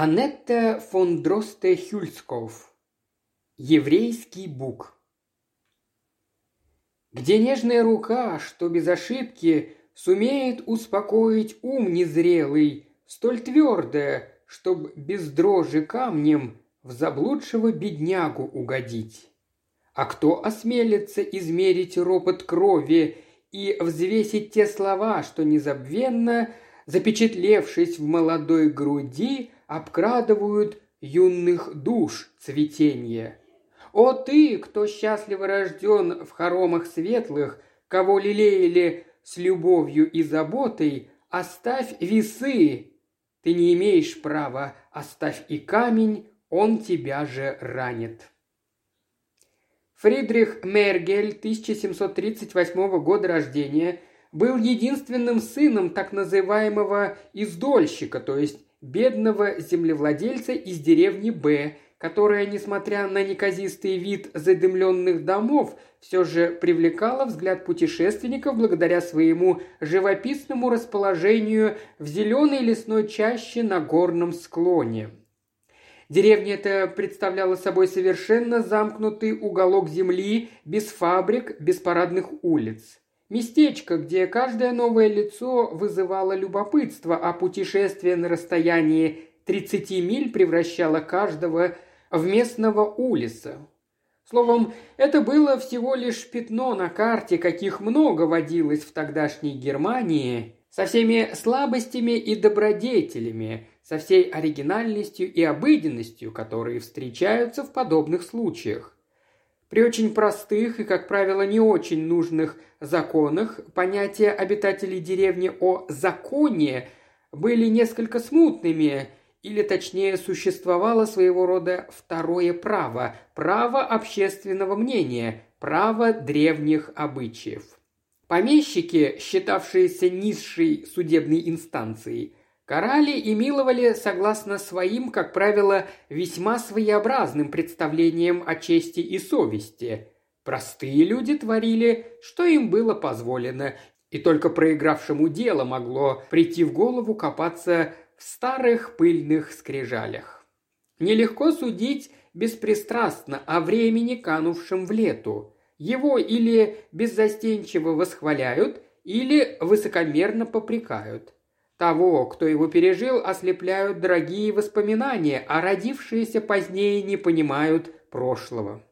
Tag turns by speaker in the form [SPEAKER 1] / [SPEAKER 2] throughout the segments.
[SPEAKER 1] Анетта фон Дросте Хюльсков. Еврейский бук. Где нежная рука, что без ошибки Сумеет успокоить ум незрелый, Столь твердая, чтоб без дрожи камнем В заблудшего беднягу угодить. А кто осмелится измерить ропот крови И взвесить те слова, что незабвенно, Запечатлевшись в молодой груди, обкрадывают юных душ цветенье. О ты, кто счастливо рожден в хоромах светлых, кого лелеяли с любовью и заботой, оставь весы. Ты не имеешь права, оставь и камень, он тебя же ранит. Фридрих Мергель, 1738 года рождения, был единственным сыном так называемого «издольщика», то есть бедного землевладельца из деревни Б, которая, несмотря на неказистый вид задымленных домов, все же привлекала взгляд путешественников благодаря своему живописному расположению в зеленой лесной чаще на горном склоне. Деревня эта представляла собой совершенно замкнутый уголок земли, без фабрик, без парадных улиц. Местечко, где каждое новое лицо вызывало любопытство, а путешествие на расстоянии 30 миль превращало каждого в местного улиса. Словом, это было всего лишь пятно на карте, каких много водилось в тогдашней Германии, со всеми слабостями и добродетелями, со всей оригинальностью и обыденностью, которые встречаются в подобных случаях. При очень простых и, как правило, не очень нужных законах понятия обитателей деревни о «законе» были несколько смутными, или точнее существовало своего рода второе право – право общественного мнения, право древних обычаев. Помещики, считавшиеся низшей судебной инстанцией, Карали и миловали согласно своим, как правило, весьма своеобразным представлениям о чести и совести. Простые люди творили, что им было позволено, и только проигравшему дело могло прийти в голову копаться в старых пыльных скрижалях. Нелегко судить беспристрастно о времени, канувшем в лету. Его или беззастенчиво восхваляют, или высокомерно попрекают – того, кто его пережил, ослепляют дорогие воспоминания, а родившиеся позднее не понимают прошлого.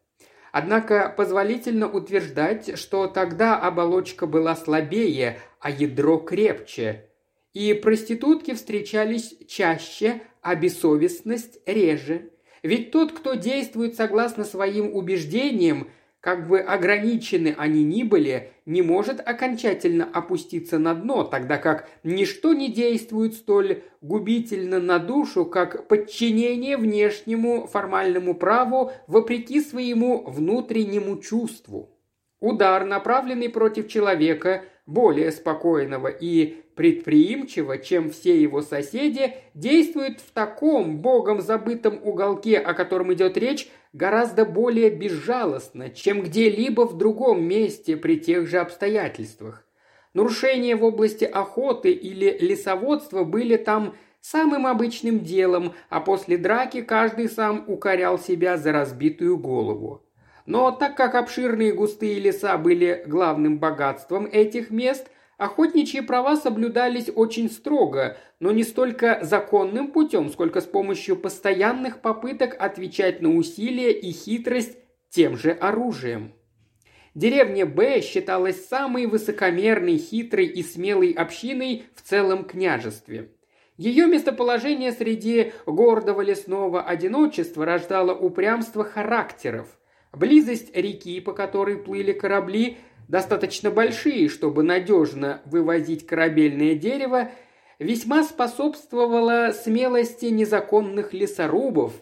[SPEAKER 1] Однако позволительно утверждать, что тогда оболочка была слабее, а ядро крепче. И проститутки встречались чаще, а бессовестность реже. Ведь тот, кто действует согласно своим убеждениям, как бы ограничены они ни были, не может окончательно опуститься на дно, тогда как ничто не действует столь губительно на душу, как подчинение внешнему формальному праву вопреки своему внутреннему чувству. Удар, направленный против человека, более спокойного и предприимчиво, чем все его соседи, действует в таком богом забытом уголке, о котором идет речь, гораздо более безжалостно, чем где-либо в другом месте при тех же обстоятельствах. Нарушения в области охоты или лесоводства были там самым обычным делом, а после драки каждый сам укорял себя за разбитую голову. Но так как обширные густые леса были главным богатством этих мест, охотничьи права соблюдались очень строго, но не столько законным путем, сколько с помощью постоянных попыток отвечать на усилия и хитрость тем же оружием. Деревня Б считалась самой высокомерной, хитрой и смелой общиной в целом княжестве. Ее местоположение среди гордого лесного одиночества рождало упрямство характеров – Близость реки, по которой плыли корабли, достаточно большие, чтобы надежно вывозить корабельное дерево, весьма способствовала смелости незаконных лесорубов.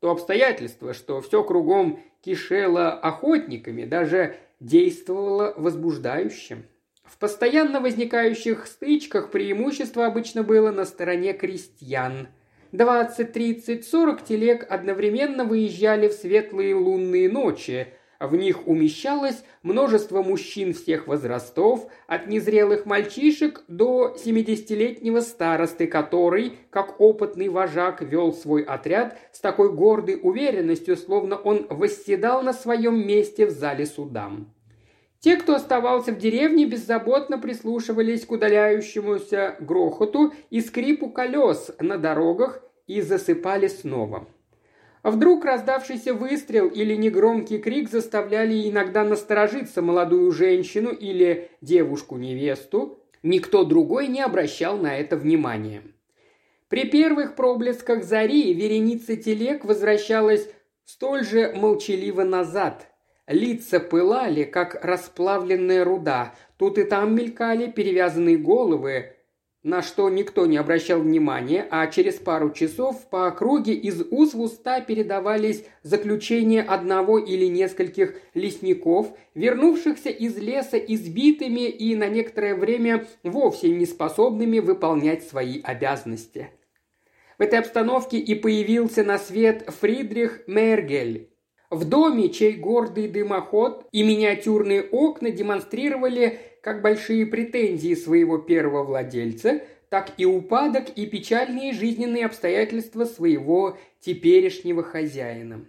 [SPEAKER 1] То обстоятельство, что все кругом кишело охотниками, даже действовало возбуждающим. В постоянно возникающих стычках преимущество обычно было на стороне крестьян – 20, 30, 40 телег одновременно выезжали в светлые лунные ночи, В них умещалось множество мужчин всех возрастов, от незрелых мальчишек до 70-летнего старосты, который, как опытный вожак, вел свой отряд с такой гордой уверенностью, словно он восседал на своем месте в зале судам. Те, кто оставался в деревне, беззаботно прислушивались к удаляющемуся грохоту и скрипу колес на дорогах и засыпали снова. А вдруг раздавшийся выстрел или негромкий крик заставляли иногда насторожиться молодую женщину или девушку-невесту. Никто другой не обращал на это внимания. При первых проблесках зари вереница телег возвращалась столь же молчаливо назад. Лица пылали, как расплавленная руда. Тут и там мелькали перевязанные головы, на что никто не обращал внимания, а через пару часов по округе из уст в уста передавались заключения одного или нескольких лесников, вернувшихся из леса избитыми и на некоторое время вовсе не способными выполнять свои обязанности. В этой обстановке и появился на свет Фридрих Мергель, в доме, чей гордый дымоход и миниатюрные окна демонстрировали как большие претензии своего первого владельца, так и упадок и печальные жизненные обстоятельства своего теперешнего хозяина.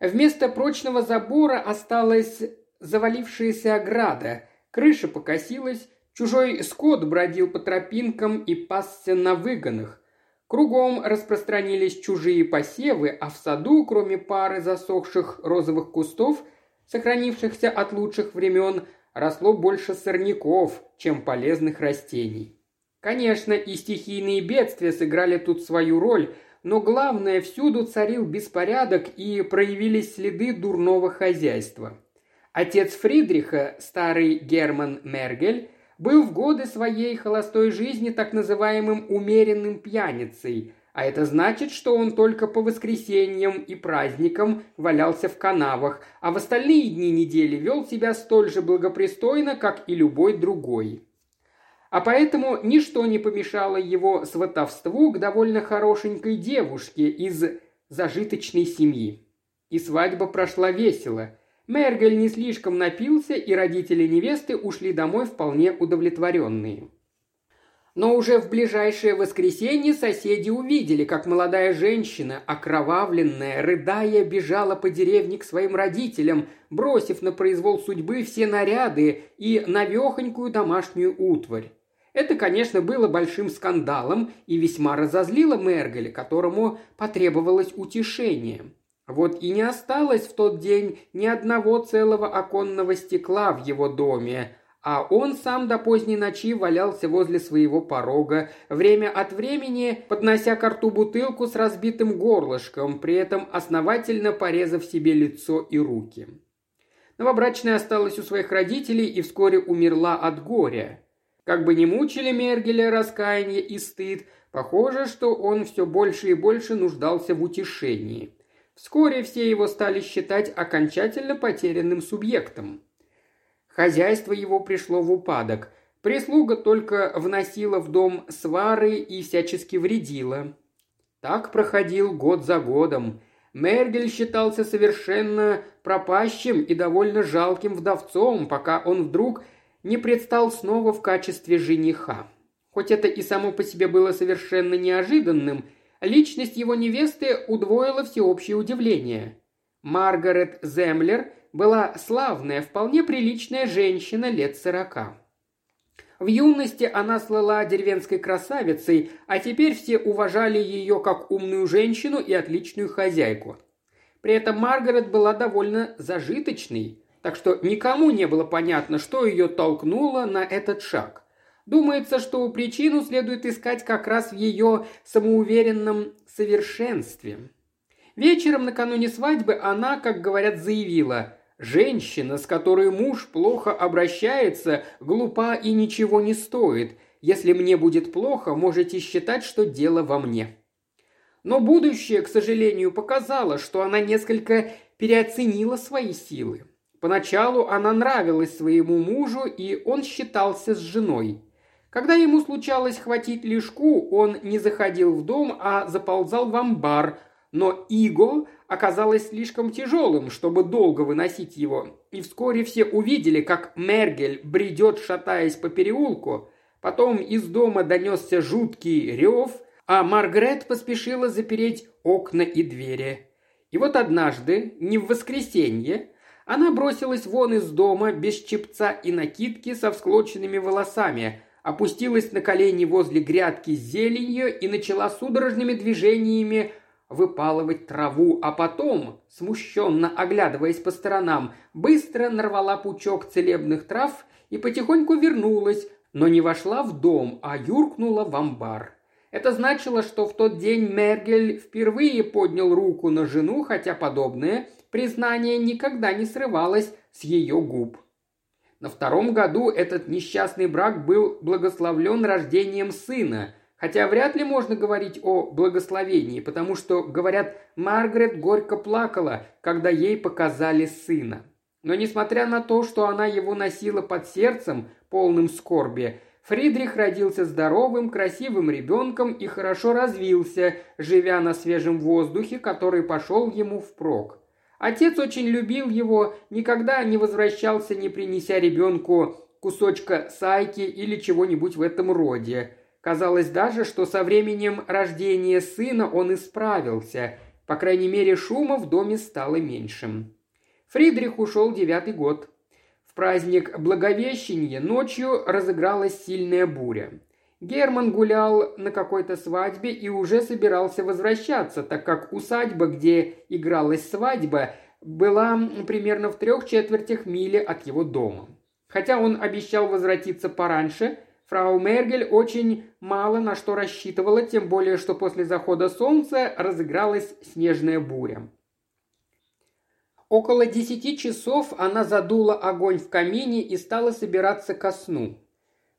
[SPEAKER 1] Вместо прочного забора осталась завалившаяся ограда, крыша покосилась, чужой скот бродил по тропинкам и пасся на выгонах. Кругом распространились чужие посевы, а в саду, кроме пары засохших розовых кустов, сохранившихся от лучших времен, росло больше сорняков, чем полезных растений. Конечно, и стихийные бедствия сыграли тут свою роль, но главное, всюду царил беспорядок и проявились следы дурного хозяйства. Отец Фридриха, старый Герман Мергель, был в годы своей холостой жизни так называемым умеренным пьяницей, а это значит, что он только по воскресеньям и праздникам валялся в канавах, а в остальные дни недели вел себя столь же благопристойно, как и любой другой. А поэтому ничто не помешало его сватовству к довольно хорошенькой девушке из зажиточной семьи. И свадьба прошла весело. Мергель не слишком напился, и родители невесты ушли домой вполне удовлетворенные. Но уже в ближайшее воскресенье соседи увидели, как молодая женщина, окровавленная, рыдая, бежала по деревне к своим родителям, бросив на произвол судьбы все наряды и навехонькую домашнюю утварь. Это, конечно, было большим скандалом и весьма разозлило Мергеля, которому потребовалось утешение. Вот и не осталось в тот день ни одного целого оконного стекла в его доме, а он сам до поздней ночи валялся возле своего порога, время от времени поднося к рту бутылку с разбитым горлышком, при этом основательно порезав себе лицо и руки. Новобрачная осталась у своих родителей и вскоре умерла от горя. Как бы ни мучили Мергеля раскаяние и стыд, похоже, что он все больше и больше нуждался в утешении. Вскоре все его стали считать окончательно потерянным субъектом – Хозяйство его пришло в упадок. Прислуга только вносила в дом свары и всячески вредила. Так проходил год за годом. Мергель считался совершенно пропащим и довольно жалким вдовцом, пока он вдруг не предстал снова в качестве жениха. Хоть это и само по себе было совершенно неожиданным, личность его невесты удвоила всеобщее удивление. Маргарет Землер была славная, вполне приличная женщина лет сорока. В юности она слыла деревенской красавицей, а теперь все уважали ее как умную женщину и отличную хозяйку. При этом Маргарет была довольно зажиточной, так что никому не было понятно, что ее толкнуло на этот шаг. Думается, что причину следует искать как раз в ее самоуверенном совершенстве. Вечером накануне свадьбы она, как говорят, заявила Женщина, с которой муж плохо обращается, глупа и ничего не стоит. Если мне будет плохо, можете считать, что дело во мне. Но будущее, к сожалению, показало, что она несколько переоценила свои силы. Поначалу она нравилась своему мужу, и он считался с женой. Когда ему случалось хватить лишку, он не заходил в дом, а заползал в амбар, но иго оказалось слишком тяжелым, чтобы долго выносить его, и вскоре все увидели, как Мергель бредет, шатаясь по переулку. Потом из дома донесся жуткий рев, а Маргарет поспешила запереть окна и двери. И вот однажды, не в воскресенье, она бросилась вон из дома без чепца и накидки со всклоченными волосами, опустилась на колени возле грядки с зеленью и начала судорожными движениями выпалывать траву, а потом, смущенно оглядываясь по сторонам, быстро нарвала пучок целебных трав и потихоньку вернулась, но не вошла в дом, а юркнула в амбар. Это значило, что в тот день Мергель впервые поднял руку на жену, хотя подобное признание никогда не срывалось с ее губ. На втором году этот несчастный брак был благословлен рождением сына, Хотя вряд ли можно говорить о благословении, потому что, говорят, Маргарет горько плакала, когда ей показали сына. Но несмотря на то, что она его носила под сердцем, полным скорби, Фридрих родился здоровым, красивым ребенком и хорошо развился, живя на свежем воздухе, который пошел ему впрок. Отец очень любил его, никогда не возвращался, не принеся ребенку кусочка сайки или чего-нибудь в этом роде. Казалось даже, что со временем рождения сына он исправился. По крайней мере, шума в доме стало меньшим. Фридрих ушел девятый год. В праздник Благовещения ночью разыгралась сильная буря. Герман гулял на какой-то свадьбе и уже собирался возвращаться, так как усадьба, где игралась свадьба, была примерно в трех четвертях мили от его дома. Хотя он обещал возвратиться пораньше, Фрау Мергель очень мало на что рассчитывала, тем более, что после захода солнца разыгралась снежная буря. Около десяти часов она задула огонь в камине и стала собираться ко сну.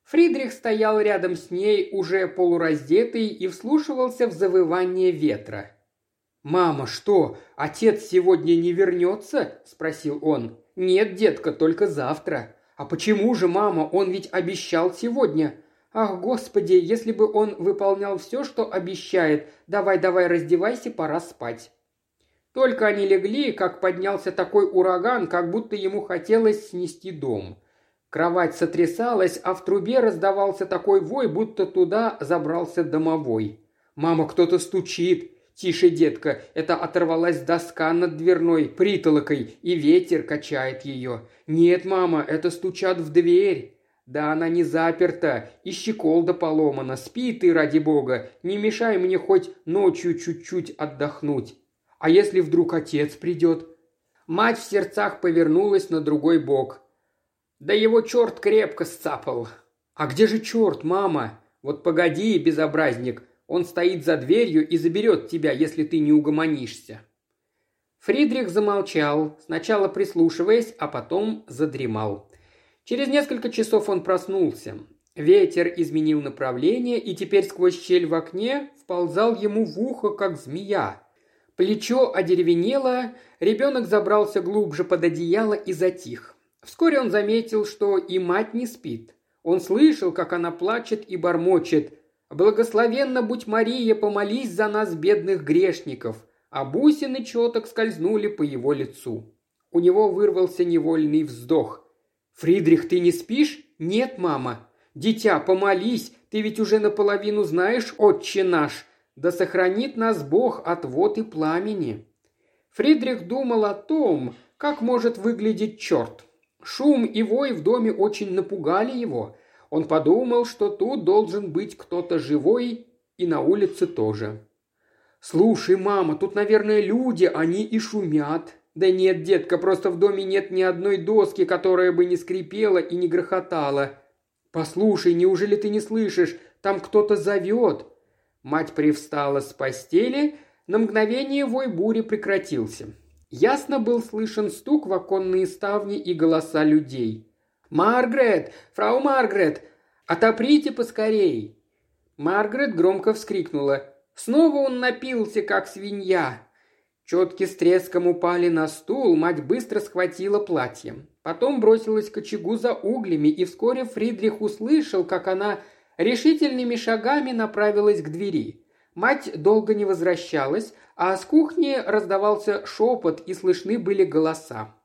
[SPEAKER 1] Фридрих стоял рядом с ней, уже полураздетый, и вслушивался в завывание ветра. «Мама, что, отец сегодня не вернется?» – спросил он. «Нет, детка, только завтра. «А почему же, мама? Он ведь обещал сегодня!» «Ах, господи, если бы он выполнял все, что обещает! Давай-давай, раздевайся, пора спать!» Только они легли, как поднялся такой ураган, как будто ему хотелось снести дом. Кровать сотрясалась, а в трубе раздавался такой вой, будто туда забрался домовой. «Мама, кто-то стучит!» «Тише, детка, это оторвалась доска над дверной притолокой, и ветер качает ее. Нет, мама, это стучат в дверь». «Да она не заперта, и щеколда поломана. Спи ты, ради бога, не мешай мне хоть ночью чуть-чуть отдохнуть. А если вдруг отец придет?» Мать в сердцах повернулась на другой бок. «Да его черт крепко сцапал». «А где же черт, мама?» «Вот погоди, безобразник, он стоит за дверью и заберет тебя, если ты не угомонишься». Фридрих замолчал, сначала прислушиваясь, а потом задремал. Через несколько часов он проснулся. Ветер изменил направление и теперь сквозь щель в окне вползал ему в ухо, как змея. Плечо одеревенело, ребенок забрался глубже под одеяло и затих. Вскоре он заметил, что и мать не спит. Он слышал, как она плачет и бормочет. Благословенна будь Мария, помолись за нас, бедных грешников, а бусины четок скользнули по его лицу. У него вырвался невольный вздох. «Фридрих, ты не спишь?» «Нет, мама». «Дитя, помолись, ты ведь уже наполовину знаешь, отче наш. Да сохранит нас Бог от вод и пламени». Фридрих думал о том, как может выглядеть черт. Шум и вой в доме очень напугали его. Он подумал, что тут должен быть кто-то живой и на улице тоже. «Слушай, мама, тут, наверное, люди, они и шумят». «Да нет, детка, просто в доме нет ни одной доски, которая бы не скрипела и не грохотала». «Послушай, неужели ты не слышишь? Там кто-то зовет». Мать привстала с постели, на мгновение вой бури прекратился. Ясно был слышен стук в оконные ставни и голоса людей. «Маргарет! Фрау Маргарет! Отоприте поскорей!» Маргарет громко вскрикнула. Снова он напился, как свинья. Четки с треском упали на стул, мать быстро схватила платье. Потом бросилась к очагу за углями, и вскоре Фридрих услышал, как она решительными шагами направилась к двери. Мать долго не возвращалась, а с кухни раздавался шепот и слышны были голоса.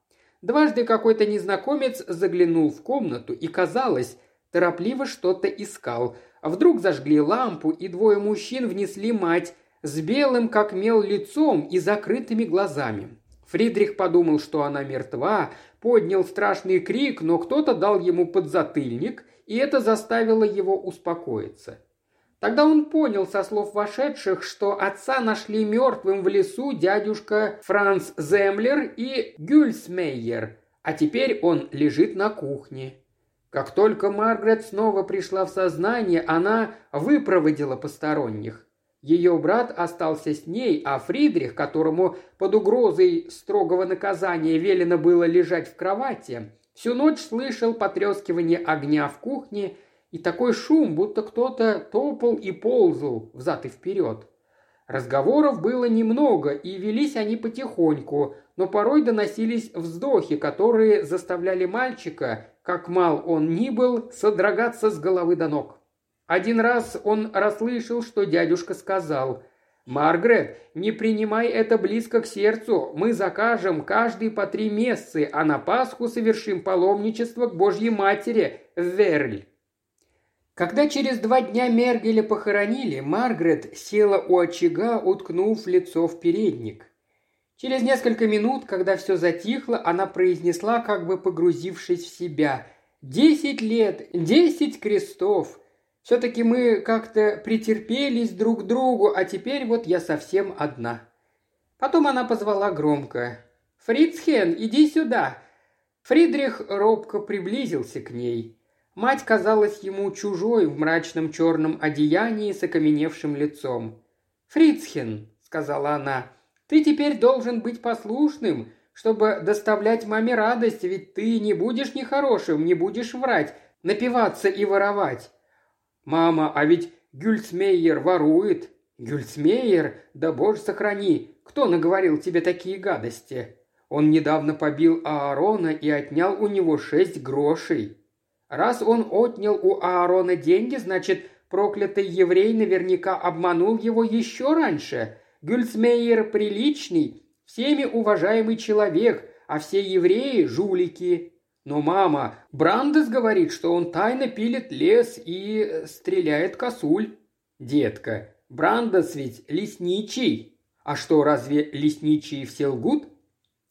[SPEAKER 1] Дважды какой-то незнакомец заглянул в комнату и, казалось, торопливо что-то искал. А вдруг зажгли лампу, и двое мужчин внесли мать с белым, как мел, лицом и закрытыми глазами. Фридрих подумал, что она мертва, поднял страшный крик, но кто-то дал ему подзатыльник, и это заставило его успокоиться. Тогда он понял со слов вошедших, что отца нашли мертвым в лесу дядюшка Франц Землер и Гюльсмейер, а теперь он лежит на кухне. Как только Маргарет снова пришла в сознание, она выпроводила посторонних. Ее брат остался с ней, а Фридрих, которому под угрозой строгого наказания велено было лежать в кровати, всю ночь слышал потрескивание огня в кухне и такой шум, будто кто-то топал и ползал взад и вперед. Разговоров было немного, и велись они потихоньку, но порой доносились вздохи, которые заставляли мальчика, как мал он ни был, содрогаться с головы до ног. Один раз он расслышал, что дядюшка сказал «Маргарет, не принимай это близко к сердцу. Мы закажем каждый по три мессы, а на Пасху совершим паломничество к Божьей Матери в Верль». Когда через два дня Мергеля похоронили, Маргарет села у очага, уткнув лицо в передник. Через несколько минут, когда все затихло, она произнесла, как бы погрузившись в себя, «Десять лет, десять крестов! Все-таки мы как-то претерпелись друг к другу, а теперь вот я совсем одна». Потом она позвала громко, «Фрицхен, иди сюда!» Фридрих робко приблизился к ней – Мать казалась ему чужой в мрачном черном одеянии с окаменевшим лицом. «Фрицхен», — сказала она, — «ты теперь должен быть послушным, чтобы доставлять маме радость, ведь ты не будешь нехорошим, не будешь врать, напиваться и воровать». «Мама, а ведь Гюльцмейер ворует». «Гюльцмейер? Да боже сохрани! Кто наговорил тебе такие гадости?» Он недавно побил Аарона и отнял у него шесть грошей. Раз он отнял у Аарона деньги, значит, проклятый еврей наверняка обманул его еще раньше. Гюльцмейер приличный, всеми уважаемый человек, а все евреи – жулики. Но мама, Брандес говорит, что он тайно пилит лес и стреляет косуль. Детка, Брандес ведь лесничий. А что, разве лесничие все лгут?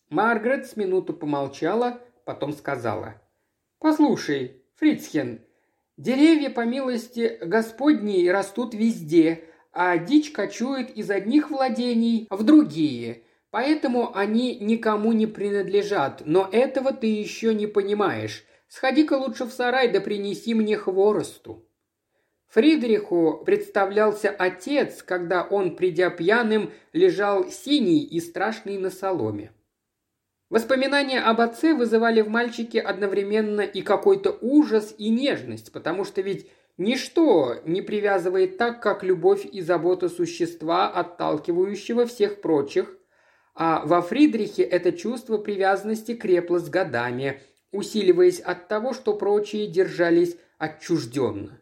[SPEAKER 1] Маргарет с минуту помолчала, потом сказала. «Послушай, Фрицхен, деревья, по милости Господней, растут везде, а дичь кочует из одних владений в другие, поэтому они никому не принадлежат, но этого ты еще не понимаешь. Сходи-ка лучше в сарай да принеси мне хворосту». Фридриху представлялся отец, когда он, придя пьяным, лежал синий и страшный на соломе. Воспоминания об отце вызывали в мальчике одновременно и какой-то ужас, и нежность, потому что ведь ничто не привязывает так, как любовь и забота существа, отталкивающего всех прочих, а во Фридрихе это чувство привязанности крепло с годами, усиливаясь от того, что прочие держались отчужденно.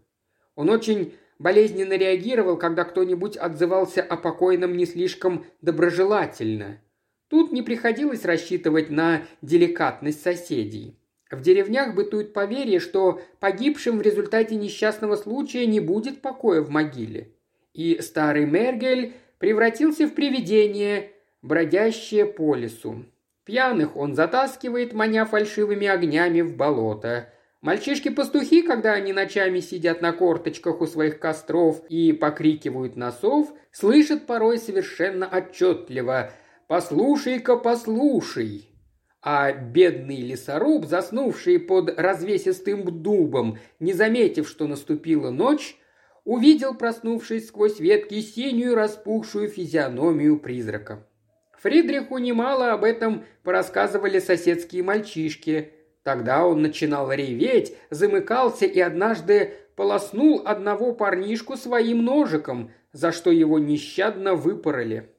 [SPEAKER 1] Он очень болезненно реагировал, когда кто-нибудь отзывался о покойном не слишком доброжелательно – Тут не приходилось рассчитывать на деликатность соседей. В деревнях бытует поверье, что погибшим в результате несчастного случая не будет покоя в могиле. И старый Мергель превратился в привидение, бродящее по лесу. Пьяных он затаскивает, маня фальшивыми огнями в болото. Мальчишки-пастухи, когда они ночами сидят на корточках у своих костров и покрикивают на сов, слышат порой совершенно отчетливо «Послушай-ка, послушай!» А бедный лесоруб, заснувший под развесистым дубом, не заметив, что наступила ночь, увидел, проснувшись сквозь ветки, синюю распухшую физиономию призрака. Фридриху немало об этом порассказывали соседские мальчишки. Тогда он начинал реветь, замыкался и однажды полоснул одного парнишку своим ножиком, за что его нещадно выпороли.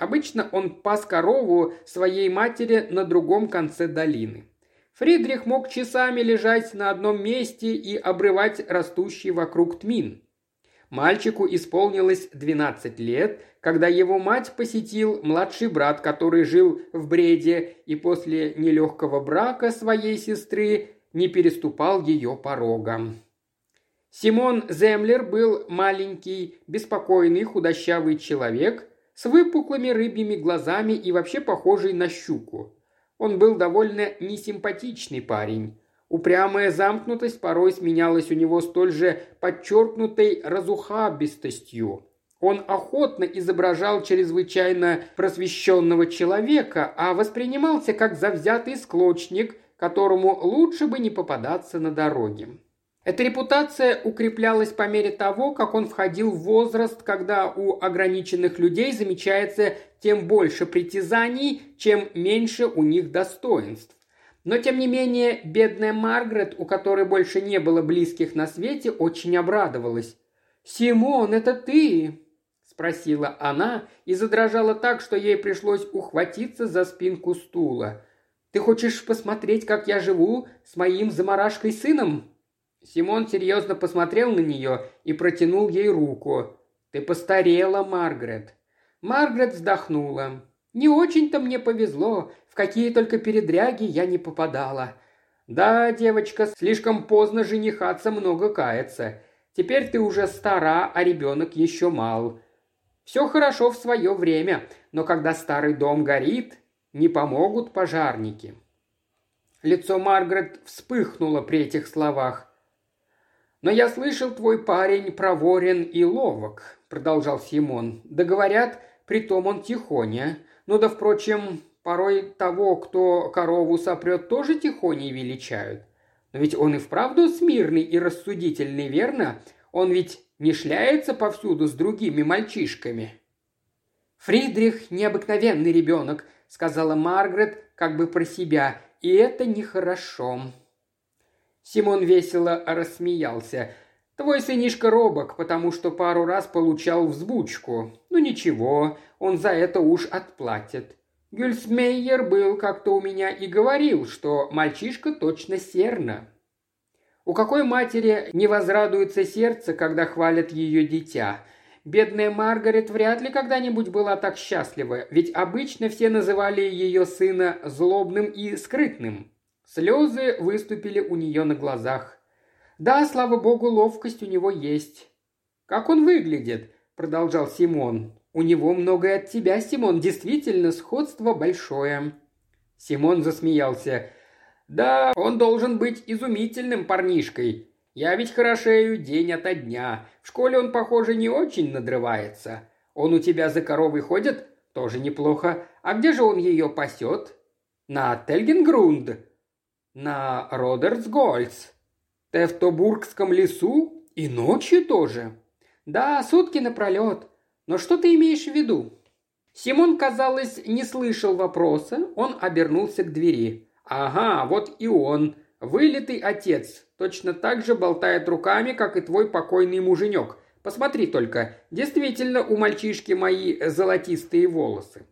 [SPEAKER 1] Обычно он пас корову своей матери на другом конце долины. Фридрих мог часами лежать на одном месте и обрывать растущий вокруг тмин. Мальчику исполнилось 12 лет, когда его мать посетил младший брат, который жил в Бреде и после нелегкого брака своей сестры не переступал ее порога. Симон Землер был маленький, беспокойный, худощавый человек с выпуклыми рыбьими глазами и вообще похожий на щуку. Он был довольно несимпатичный парень. Упрямая замкнутость порой сменялась у него столь же подчеркнутой разухабистостью. Он охотно изображал чрезвычайно просвещенного человека, а воспринимался как завзятый склочник, которому лучше бы не попадаться на дороге. Эта репутация укреплялась по мере того, как он входил в возраст, когда у ограниченных людей замечается тем больше притязаний, чем меньше у них достоинств. Но, тем не менее, бедная Маргарет, у которой больше не было близких на свете, очень обрадовалась. «Симон, это ты?» – спросила она и задрожала так, что ей пришлось ухватиться за спинку стула. «Ты хочешь посмотреть, как я живу с моим заморашкой сыном?» Симон серьезно посмотрел на нее и протянул ей руку. «Ты постарела, Маргарет». Маргарет вздохнула. «Не очень-то мне повезло. В какие только передряги я не попадала. Да, девочка, слишком поздно женихаться много кается. Теперь ты уже стара, а ребенок еще мал. Все хорошо в свое время, но когда старый дом горит, не помогут пожарники». Лицо Маргарет вспыхнуло при этих словах. «Но я слышал, твой парень проворен и ловок», – продолжал Симон. «Да говорят, притом он тихоня. Ну да, впрочем, Порой того, кто корову сопрет, тоже тихоней величают. Но ведь он и вправду смирный и рассудительный, верно? Он ведь не шляется повсюду с другими мальчишками». «Фридрих – необыкновенный ребенок», – сказала Маргарет как бы про себя, – «и это нехорошо». Симон весело рассмеялся. «Твой сынишка робок, потому что пару раз получал взбучку. Ну ничего, он за это уж отплатит. Гюльсмейер был как-то у меня и говорил, что мальчишка точно серна. У какой матери не возрадуется сердце, когда хвалят ее дитя? Бедная Маргарет вряд ли когда-нибудь была так счастлива, ведь обычно все называли ее сына злобным и скрытным. Слезы выступили у нее на глазах. Да, слава богу, ловкость у него есть. «Как он выглядит?» – продолжал Симон. У него многое от тебя, Симон. Действительно, сходство большое». Симон засмеялся. «Да, он должен быть изумительным парнишкой. Я ведь хорошею день ото дня. В школе он, похоже, не очень надрывается. Он у тебя за коровой ходит? Тоже неплохо. А где же он ее пасет? На Тельгенгрунд? На Родерсгольц? Тевтобургском лесу? И ночью тоже? Да, сутки напролет. Но что ты имеешь в виду?» Симон, казалось, не слышал вопроса, он обернулся к двери. «Ага, вот и он. Вылитый отец. Точно так же болтает руками, как и твой покойный муженек. Посмотри только, действительно у мальчишки мои золотистые волосы».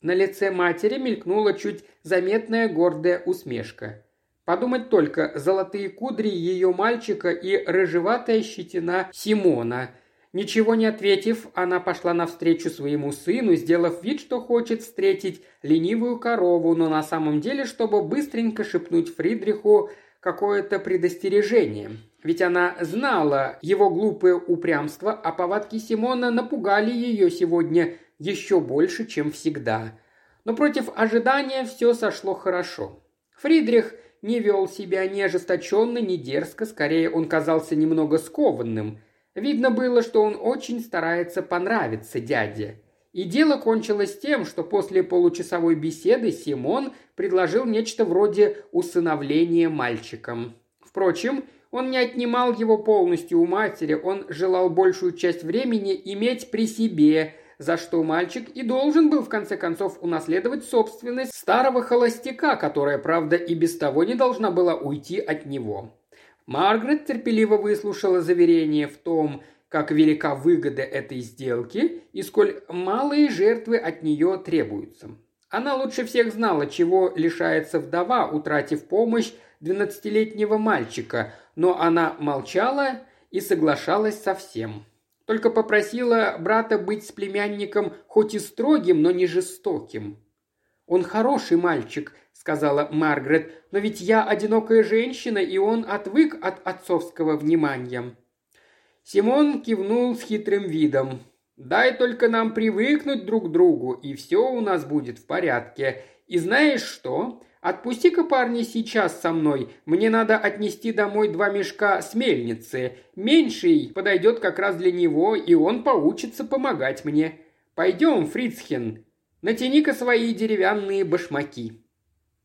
[SPEAKER 1] На лице матери мелькнула чуть заметная гордая усмешка. Подумать только, золотые кудри ее мальчика и рыжеватая щетина Симона – Ничего не ответив, она пошла навстречу своему сыну, сделав вид, что хочет встретить ленивую корову, но на самом деле, чтобы быстренько шепнуть Фридриху какое-то предостережение. Ведь она знала его глупое упрямство, а повадки Симона напугали ее сегодня еще больше, чем всегда. Но против ожидания все сошло хорошо. Фридрих не вел себя ни ожесточенно, ни дерзко, скорее он казался немного скованным – Видно было, что он очень старается понравиться дяде. И дело кончилось тем, что после получасовой беседы Симон предложил нечто вроде усыновления мальчиком. Впрочем, он не отнимал его полностью у матери, он желал большую часть времени иметь при себе, за что мальчик и должен был в конце концов унаследовать собственность старого холостяка, которая, правда, и без того не должна была уйти от него. Маргарет терпеливо выслушала заверение в том, как велика выгода этой сделки и сколь малые жертвы от нее требуются. Она лучше всех знала, чего лишается вдова, утратив помощь двенадцатилетнего мальчика, но она молчала и соглашалась со всем. Только попросила брата быть с племянником хоть и строгим, но не жестоким. «Он хороший мальчик», — сказала Маргарет, «но ведь я одинокая женщина, и он отвык от отцовского внимания». Симон кивнул с хитрым видом. «Дай только нам привыкнуть друг к другу, и все у нас будет в порядке. И знаешь что? Отпусти-ка парня сейчас со мной. Мне надо отнести домой два мешка с мельницы. Меньший подойдет как раз для него, и он поучится помогать мне. Пойдем, Фрицхен, натяни-ка свои деревянные башмаки».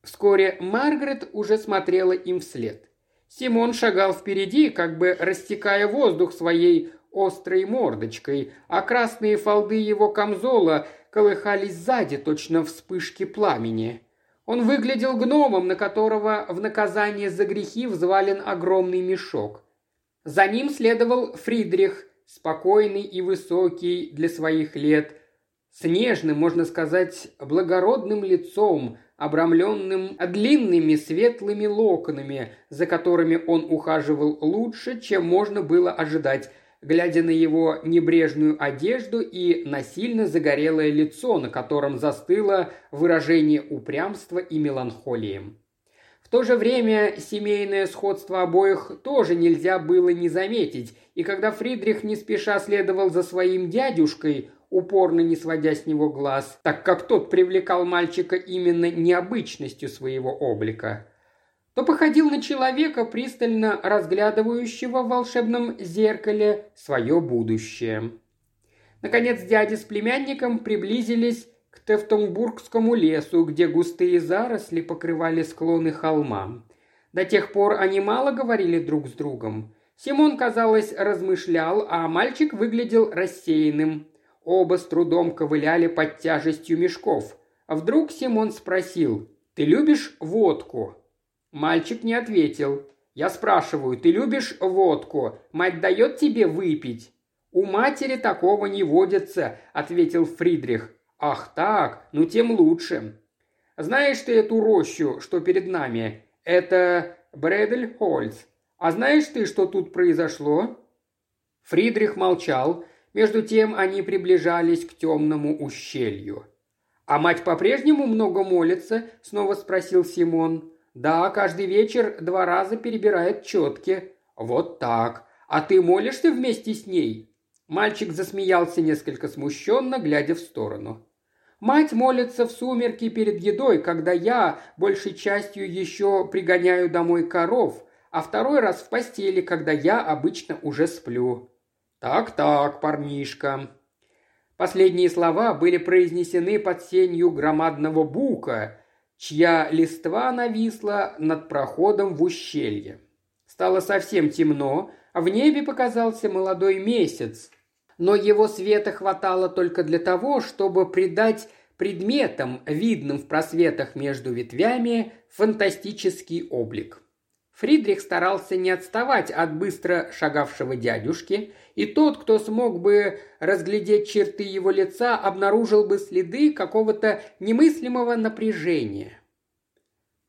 [SPEAKER 1] Вскоре Маргарет уже смотрела им вслед. Симон шагал впереди, как бы растекая воздух своей острой мордочкой, а красные фолды его камзола колыхались сзади, точно вспышки пламени. Он выглядел гномом, на которого в наказание за грехи взвален огромный мешок. За ним следовал Фридрих, спокойный и высокий для своих лет, с нежным, можно сказать, благородным лицом, обрамленным длинными светлыми локонами, за которыми он ухаживал лучше, чем можно было ожидать, глядя на его небрежную одежду и на сильно загорелое лицо, на котором застыло выражение упрямства и меланхолии. В то же время семейное сходство обоих тоже нельзя было не заметить, и когда Фридрих не спеша следовал за своим дядюшкой, упорно не сводя с него глаз, так как тот привлекал мальчика именно необычностью своего облика, то походил на человека, пристально разглядывающего в волшебном зеркале свое будущее. Наконец дядя с племянником приблизились к Тевтонбургскому лесу, где густые заросли покрывали склоны холма. До тех пор они мало говорили друг с другом. Симон, казалось, размышлял, а мальчик выглядел рассеянным. Оба с трудом ковыляли под тяжестью мешков. А вдруг Симон спросил, «Ты любишь водку?» Мальчик не ответил. Я спрашиваю, ты любишь водку? Мать дает тебе выпить? У матери такого не водится, ответил Фридрих. Ах так, ну тем лучше. Знаешь ты эту рощу, что перед нами? Это Бредельхольц. А знаешь ты, что тут произошло? Фридрих молчал. Между тем они приближались к темному ущелью. «А мать по-прежнему много молится?» – снова спросил Симон. Да, каждый вечер два раза перебирает четки. Вот так. А ты молишься вместе с ней?» Мальчик засмеялся несколько смущенно, глядя в сторону. Мать молится в сумерки перед едой, когда я большей частью еще пригоняю домой коров, а второй раз в постели, когда я обычно уже сплю. Так-так, парнишка. Последние слова были произнесены под сенью громадного бука, чья листва нависла над проходом в ущелье. Стало совсем темно, а в небе показался молодой месяц, но его света хватало только для того, чтобы придать предметам, видным в просветах между ветвями, фантастический облик. Фридрих старался не отставать от быстро шагавшего дядюшки, и тот, кто смог бы разглядеть черты его лица, обнаружил бы следы какого-то немыслимого напряжения.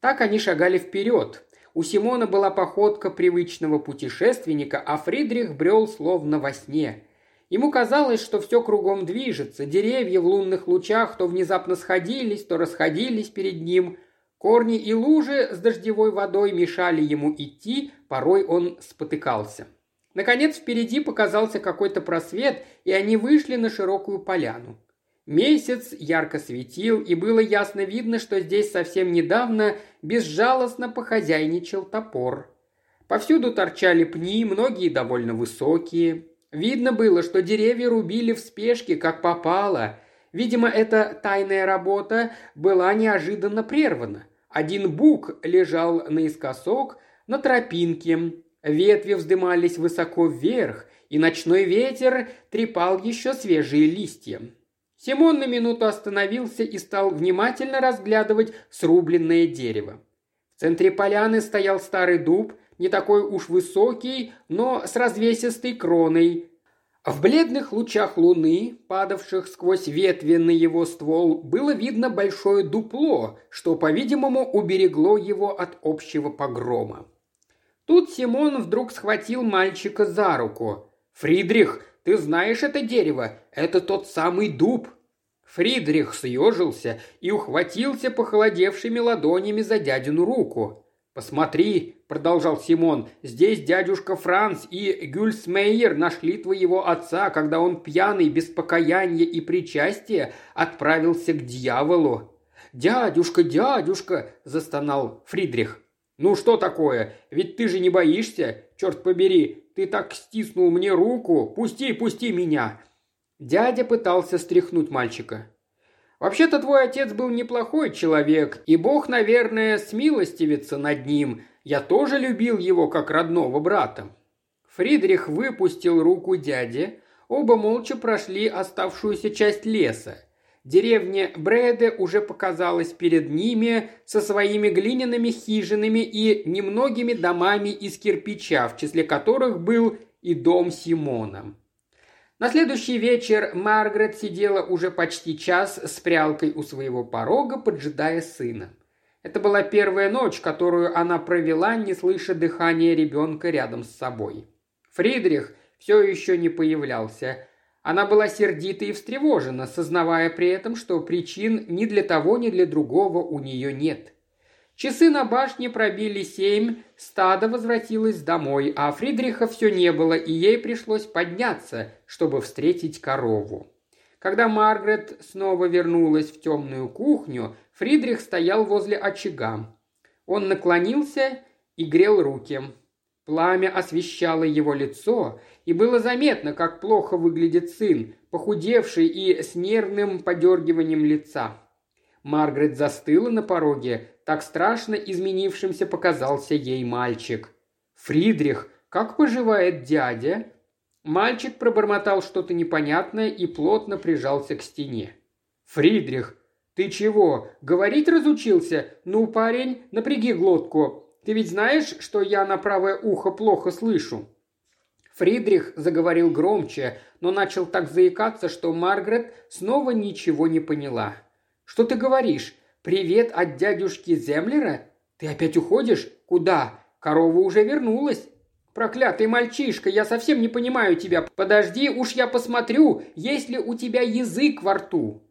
[SPEAKER 1] Так они шагали вперед. У Симона была походка привычного путешественника, а Фридрих брел словно во сне. Ему казалось, что все кругом движется, деревья в лунных лучах то внезапно сходились, то расходились перед ним – Корни и лужи с дождевой водой мешали ему идти, порой он спотыкался. Наконец впереди показался какой-то просвет, и они вышли на широкую поляну. Месяц ярко светил, и было ясно видно, что здесь совсем недавно безжалостно похозяйничал топор. Повсюду торчали пни, многие довольно высокие. Видно было, что деревья рубили в спешке, как попало. Видимо, эта тайная работа была неожиданно прервана. Один бук лежал наискосок на тропинке, ветви вздымались высоко вверх, и ночной ветер трепал еще свежие листья. Симон на минуту остановился и стал внимательно разглядывать срубленное дерево. В центре поляны стоял старый дуб, не такой уж высокий, но с развесистой кроной, в бледных лучах луны, падавших сквозь ветви на его ствол, было видно большое дупло, что, по-видимому, уберегло его от общего погрома. Тут Симон вдруг схватил мальчика за руку. «Фридрих, ты знаешь это дерево? Это тот самый дуб». Фридрих съежился и ухватился похолодевшими ладонями за дядину руку. «Посмотри», – продолжал Симон, – «здесь дядюшка Франц и Гюльсмейер нашли твоего отца, когда он пьяный, без покаяния и причастия отправился к дьяволу». «Дядюшка, дядюшка!» – застонал Фридрих. «Ну что такое? Ведь ты же не боишься? Черт побери, ты так стиснул мне руку! Пусти, пусти меня!» Дядя пытался стряхнуть мальчика. «Вообще-то твой отец был неплохой человек, и Бог, наверное, смилостивится над ним. Я тоже любил его как родного брата». Фридрих выпустил руку дяди, оба молча прошли оставшуюся часть леса. Деревня Брэде уже показалась перед ними со своими глиняными хижинами и немногими домами из кирпича, в числе которых был и дом Симона. На следующий вечер Маргарет сидела уже почти час с прялкой у своего порога, поджидая сына. Это была первая ночь, которую она провела, не слыша дыхания ребенка рядом с собой. Фридрих все еще не появлялся, она была сердита и встревожена, сознавая при этом, что причин ни для того, ни для другого у нее нет. Часы на башне пробили семь, стадо возвратилось домой, а Фридриха все не было, и ей пришлось подняться, чтобы встретить корову. Когда Маргарет снова вернулась в темную кухню, Фридрих стоял возле очага. Он наклонился и грел руки. Пламя освещало его лицо, и было заметно, как плохо выглядит сын, похудевший и с нервным подергиванием лица. Маргарет застыла на пороге, так страшно изменившимся показался ей мальчик. «Фридрих, как поживает дядя?» Мальчик пробормотал что-то непонятное и плотно прижался к стене. «Фридрих, ты чего, говорить разучился? Ну, парень, напряги глотку. Ты ведь знаешь, что я на правое ухо плохо слышу?» Фридрих заговорил громче, но начал так заикаться, что Маргарет снова ничего не поняла. «Что ты говоришь? Привет от дядюшки Землера? Ты опять уходишь? Куда? Корова уже вернулась». «Проклятый мальчишка, я совсем не понимаю тебя. Подожди, уж я посмотрю, есть ли у тебя язык во рту».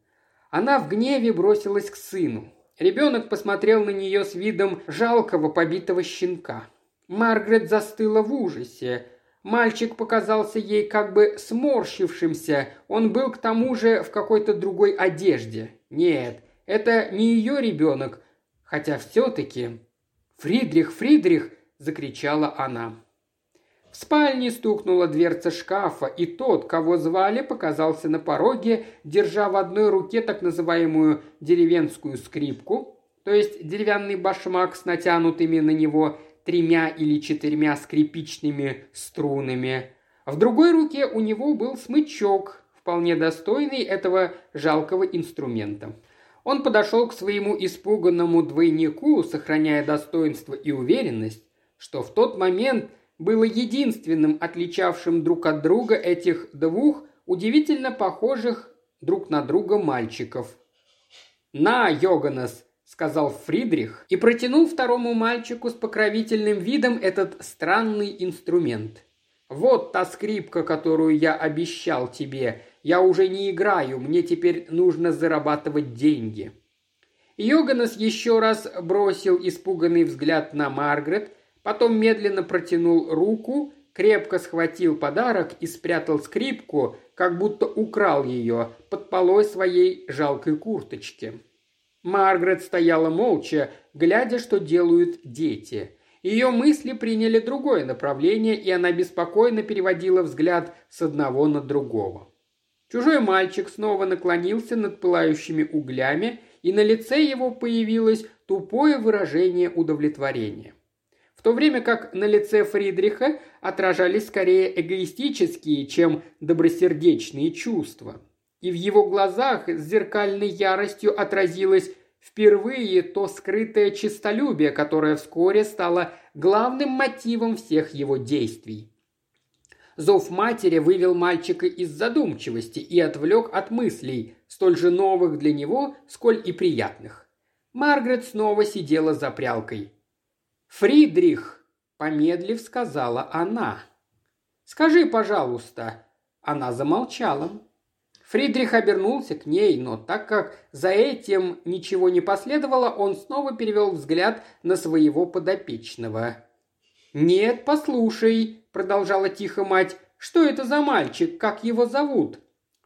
[SPEAKER 1] Она в гневе бросилась к сыну. Ребенок посмотрел на нее с видом жалкого побитого щенка. Маргарет застыла в ужасе. Мальчик показался ей как бы сморщившимся, он был к тому же в какой-то другой одежде. Нет, это не ее ребенок, хотя все-таки... «Фридрих, Фридрих!» – закричала она. В спальне стукнула дверца шкафа, и тот, кого звали, показался на пороге, держа в одной руке так называемую деревенскую скрипку, то есть деревянный башмак с натянутыми на него тремя или четырьмя скрипичными струнами. В другой руке у него был смычок, вполне достойный этого жалкого инструмента. Он подошел к своему испуганному двойнику, сохраняя достоинство и уверенность, что в тот момент было единственным отличавшим друг от друга этих двух удивительно похожих друг на друга мальчиков. «На, Йоганес!» Сказал Фридрих и протянул второму мальчику с покровительным видом этот странный инструмент. «Вот та скрипка, которую я обещал тебе. Я уже не играю, мне теперь нужно зарабатывать деньги». Йоганес еще раз бросил испуганный взгляд на Маргарет, потом медленно протянул руку, крепко схватил подарок и спрятал скрипку, как будто украл ее под полой своей жалкой курточки. Маргарет стояла молча, глядя, что делают дети. Ее мысли приняли другое направление, и она беспокойно переводила взгляд с одного на другого. Чужой мальчик снова наклонился над пылающими углями, и на лице его появилось тупое выражение удовлетворения. В то время как на лице Фридриха отражались скорее эгоистические, чем добросердечные чувства. И в его глазах с зеркальной яростью отразилось впервые то скрытое честолюбие, которое вскоре стало главным мотивом всех его действий. Зов матери вывел мальчика из задумчивости и отвлек от мыслей, столь же новых для него, сколь и приятных. Маргарет снова сидела за прялкой. «Фридрих!» – помедлив сказала она. «Скажи, пожалуйста, Она замолчала. Фридрих обернулся к ней, но так как за этим ничего не последовало, он снова перевел взгляд на своего подопечного. «Нет, послушай», – продолжала тихо мать, – «что это за мальчик, как его зовут?»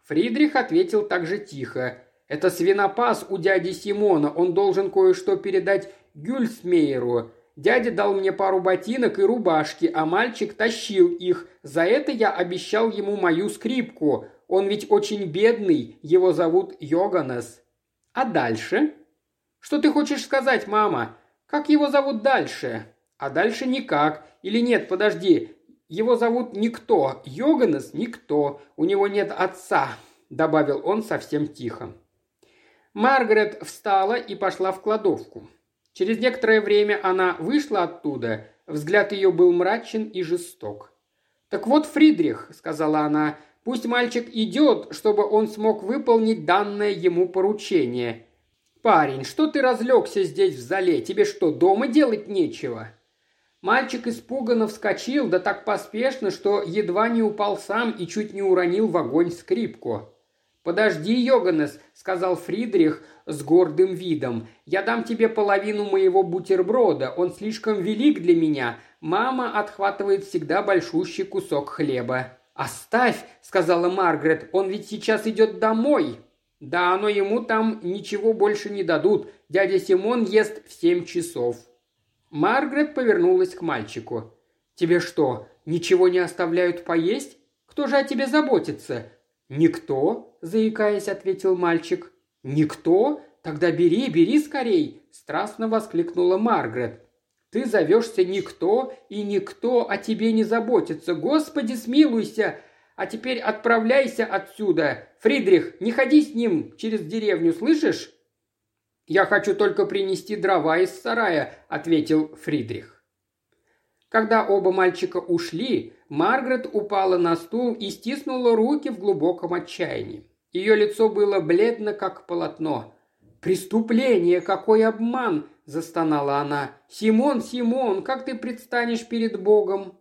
[SPEAKER 1] Фридрих ответил также тихо. «Это свинопас у дяди Симона, он должен кое-что передать Гюльсмейеру. Дядя дал мне пару ботинок и рубашки, а мальчик тащил их. За это я обещал ему мою скрипку. Он ведь очень бедный, его зовут Йоганес. А дальше? Что ты хочешь сказать, мама? Как его зовут дальше? А дальше никак. Или нет, подожди. Его зовут Никто. Йоганес Никто. У него нет отца, добавил он совсем тихо. Маргарет встала и пошла в кладовку. Через некоторое время она вышла оттуда. Взгляд ее был мрачен и жесток. «Так вот, Фридрих», — сказала она, Пусть мальчик идет, чтобы он смог выполнить данное ему поручение. Парень, что ты разлегся здесь в зале? Тебе что, дома делать нечего?» Мальчик испуганно вскочил, да так поспешно, что едва не упал сам и чуть не уронил в огонь скрипку. «Подожди, Йоганнес», — сказал Фридрих с гордым видом. «Я дам тебе половину моего бутерброда. Он слишком велик для меня. Мама отхватывает всегда большущий кусок хлеба». «Оставь!» – сказала Маргарет. «Он ведь сейчас идет домой!» «Да, но ему там ничего больше не дадут. Дядя Симон ест в семь часов». Маргарет повернулась к мальчику. «Тебе что, ничего не оставляют поесть? Кто же о тебе заботится?» «Никто», – заикаясь, ответил мальчик. «Никто? Тогда бери, бери скорей!» – страстно воскликнула Маргарет. Ты зовешься никто, и никто о тебе не заботится. Господи, смилуйся! А теперь отправляйся отсюда. Фридрих, не ходи с ним через деревню, слышишь?» «Я хочу только принести дрова из сарая», — ответил Фридрих. Когда оба мальчика ушли, Маргарет упала на стул и стиснула руки в глубоком отчаянии. Ее лицо было бледно, как полотно. «Преступление! Какой обман!» – застонала она. «Симон, Симон, как ты предстанешь перед Богом?»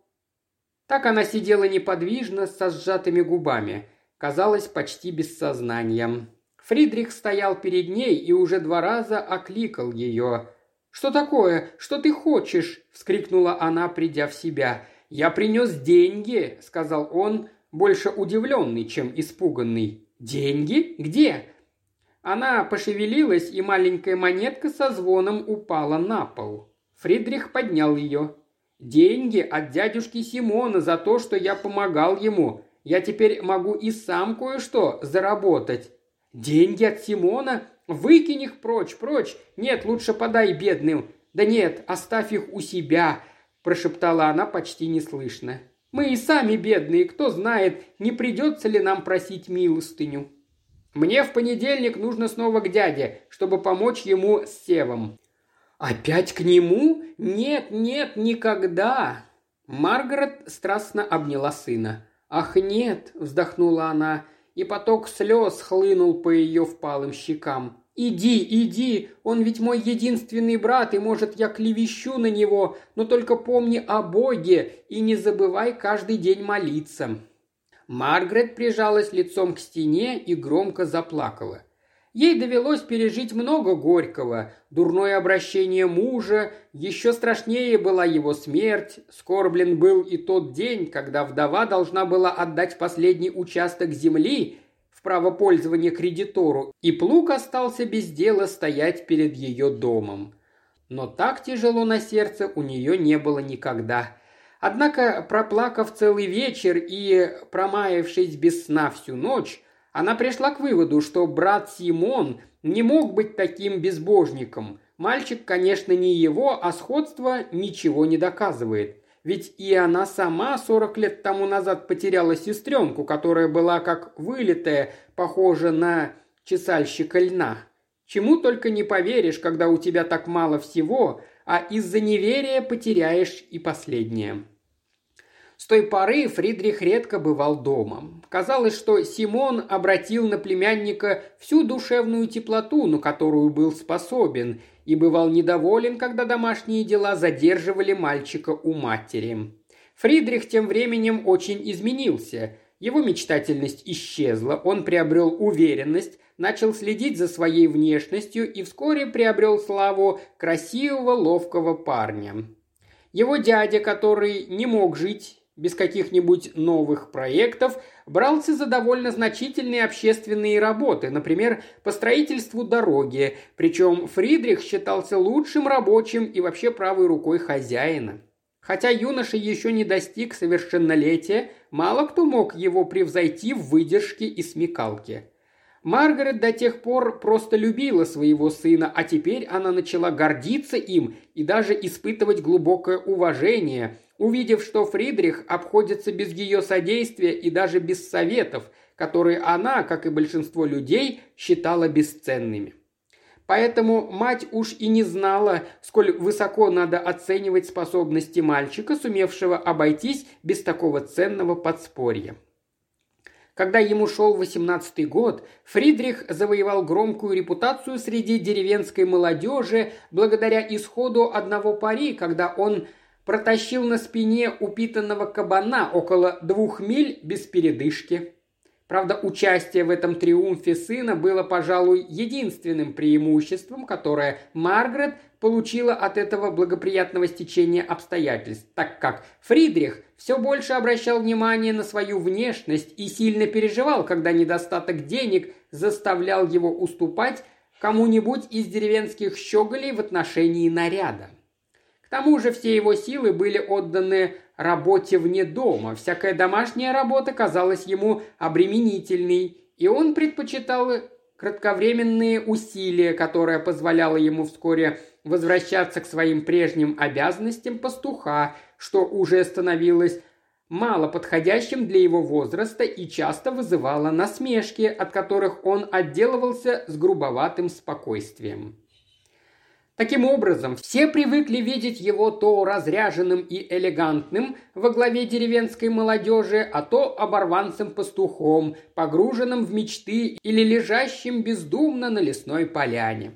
[SPEAKER 1] Так она сидела неподвижно, со сжатыми губами. Казалось, почти без сознания. Фридрих стоял перед ней и уже два раза окликал ее. «Что такое? Что ты хочешь?» – вскрикнула она, придя в себя. «Я принес деньги», – сказал он, больше удивленный, чем испуганный. «Деньги? Где? Она пошевелилась, и маленькая монетка со звоном упала на пол. Фридрих поднял ее. «Деньги от дядюшки Симона за то, что я помогал ему. Я теперь могу и сам кое-что заработать». «Деньги от Симона? Выкинь их прочь, прочь! Нет, лучше подай бедным!» «Да нет, оставь их у себя!» – прошептала она почти неслышно. «Мы и сами бедные, кто знает, не придется ли нам просить милостыню». Мне в понедельник нужно снова к дяде, чтобы помочь ему с севом». «Опять к нему? Нет, нет, никогда!» Маргарет страстно обняла сына. «Ах, нет!» – вздохнула она, и поток слез хлынул по ее впалым щекам. «Иди, иди! Он ведь мой единственный брат, и, может, я клевещу на него, но только помни о Боге и не забывай каждый день молиться. Маргарет прижалась лицом к стене и громко заплакала. Ей довелось пережить много горького, дурное обращение мужа, еще страшнее была его смерть, скорблен был и тот день, когда вдова должна была отдать последний участок земли в право пользования кредитору, и плуг остался без дела стоять перед ее домом. Но так тяжело на сердце у нее не было никогда – Однако, проплакав целый вечер и промаявшись без сна всю ночь, она пришла к выводу, что брат Симон не мог быть таким безбожником. Мальчик, конечно, не его, а сходство ничего не доказывает. Ведь и она сама 40 лет тому назад потеряла сестренку, которая была как вылитая, похожа на чесальщика льна. Чему только не поверишь, когда у тебя так мало всего, а из-за неверия потеряешь и последнее. С той поры Фридрих редко бывал дома. Казалось, что Симон обратил на племянника всю душевную теплоту, на которую был способен, и бывал недоволен, когда домашние дела задерживали мальчика у матери. Фридрих тем временем очень изменился. Его мечтательность исчезла, он приобрел уверенность, начал следить за своей внешностью и вскоре приобрел славу красивого, ловкого парня. Его дядя, который не мог жить без каких-нибудь новых проектов, брался за довольно значительные общественные работы, например, по строительству дороги, причем Фридрих считался лучшим рабочим и вообще правой рукой хозяина. Хотя юноша еще не достиг совершеннолетия, мало кто мог его превзойти в выдержке и смекалке. Маргарет до тех пор просто любила своего сына, а теперь она начала гордиться им и даже испытывать глубокое уважение, увидев, что Фридрих обходится без ее содействия и даже без советов, которые она, как и большинство людей, считала бесценными. Поэтому мать уж и не знала, сколь высоко надо оценивать способности мальчика, сумевшего обойтись без такого ценного подспорья. Когда ему шел восемнадцатый год, Фридрих завоевал громкую репутацию среди деревенской молодежи благодаря исходу одного пари, когда он протащил на спине упитанного кабана около двух миль без передышки. Правда, участие в этом триумфе сына было, пожалуй, единственным преимуществом, которое Маргарет получила от этого благоприятного стечения обстоятельств, так как Фридрих все больше обращал внимание на свою внешность и сильно переживал, когда недостаток денег заставлял его уступать кому-нибудь из деревенских щеголей в отношении наряда. К тому же все его силы были отданы работе вне дома. Всякая домашняя работа казалась ему обременительной, и он предпочитал кратковременные усилия, которое позволяло ему вскоре возвращаться к своим прежним обязанностям пастуха, что уже становилось мало подходящим для его возраста и часто вызывало насмешки, от которых он отделывался с грубоватым спокойствием. Таким образом, все привыкли видеть его то разряженным и элегантным во главе деревенской молодежи, а то оборванцем-пастухом, погруженным в мечты или лежащим бездумно на лесной поляне.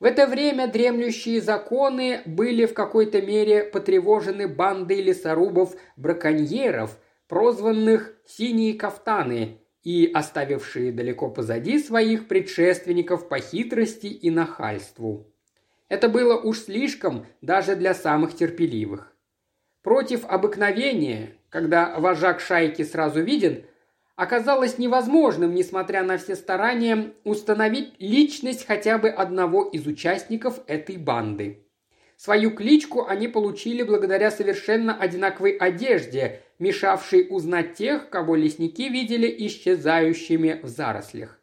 [SPEAKER 1] В это время дремлющие законы были в какой-то мере потревожены бандой лесорубов-браконьеров, прозванных «синие кафтаны», и оставившие далеко позади своих предшественников по хитрости и нахальству. Это было уж слишком даже для самых терпеливых. Против обыкновения, когда вожак шайки сразу виден, оказалось невозможным, несмотря на все старания, установить личность хотя бы одного из участников этой банды. Свою кличку они получили благодаря совершенно одинаковой одежде, мешавшей узнать тех, кого лесники видели исчезающими в зарослях.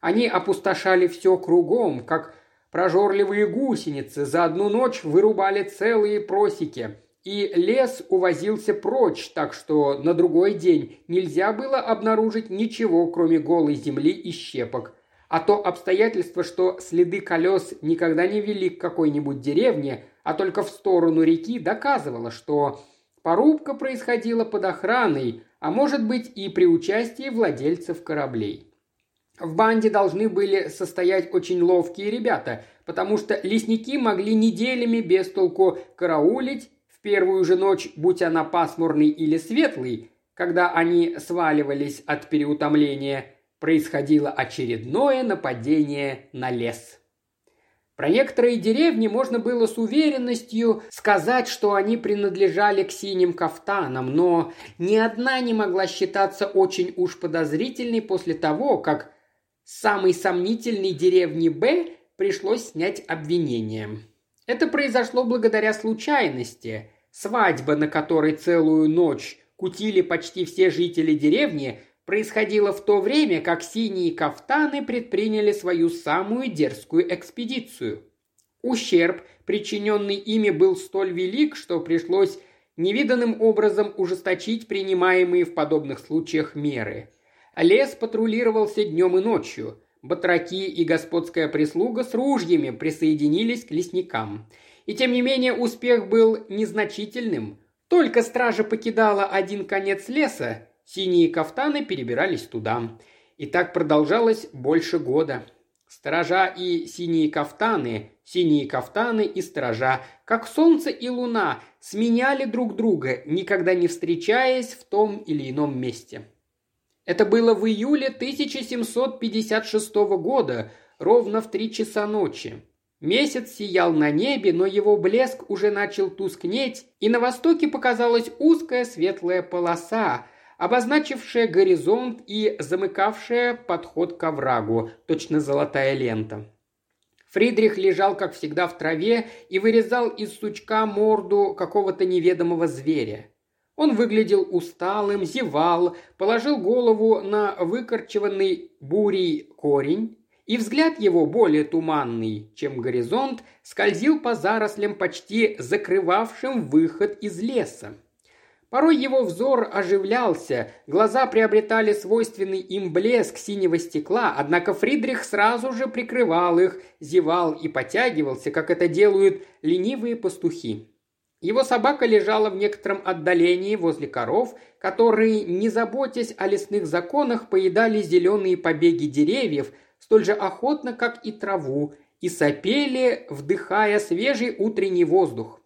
[SPEAKER 1] Они опустошали все кругом, как Прожорливые гусеницы за одну ночь вырубали целые просеки, и лес увозился прочь, так что на другой день нельзя было обнаружить ничего, кроме голой земли и щепок. А то обстоятельство, что следы колес никогда не вели к какой-нибудь деревне, а только в сторону реки, доказывало, что порубка происходила под охраной, а может быть и при участии владельцев кораблей. В банде должны были состоять очень ловкие ребята, потому что лесники могли неделями без толку караулить первую же ночь, будь она пасмурной или светлой, когда они сваливались от переутомления, происходило очередное нападение на лес. Про некоторые деревни можно было с уверенностью сказать, что они принадлежали к синим кафтанам, но ни одна не могла считаться очень уж подозрительной после того, как самой сомнительной деревни Б пришлось снять обвинение. Это произошло благодаря случайности. Свадьба, на которой целую ночь кутили почти все жители деревни, происходила в то время, как синие кафтаны предприняли свою самую дерзкую экспедицию. Ущерб, причиненный ими, был столь велик, что пришлось невиданным образом ужесточить принимаемые в подобных случаях меры. Лес патрулировался днем и ночью. Батраки и господская прислуга с ружьями присоединились к лесникам. И тем не менее успех был незначительным. Только стража покидала один конец леса, синие кафтаны перебирались туда. И так продолжалось больше года. Сторожа и синие кафтаны, синие кафтаны и сторожа, как солнце и луна, сменяли друг друга, никогда не встречаясь в том или ином месте. Это было в июле 1756 года, ровно в три часа ночи. Месяц сиял на небе, но его блеск уже начал тускнеть, и на востоке показалась узкая светлая полоса, обозначившая горизонт и замыкавшая подход к оврагу, точно золотая лента. Фридрих лежал, как всегда, в траве и вырезал из сучка морду какого-то неведомого зверя. Он выглядел усталым, зевал, положил голову на выкорчеванный бурей корень, и взгляд его, более туманный, чем горизонт, скользил по зарослям, почти закрывавшим выход из леса. Порой его взор оживлялся, глаза приобретали свойственный им блеск синего стекла, однако Фридрих сразу же прикрывал их, зевал и потягивался, как это делают ленивые пастухи. Его собака лежала в некотором отдалении возле коров, которые, не заботясь о лесных законах, поедали зеленые побеги деревьев столь же охотно, как и траву, и сопели, вдыхая свежий утренний воздух.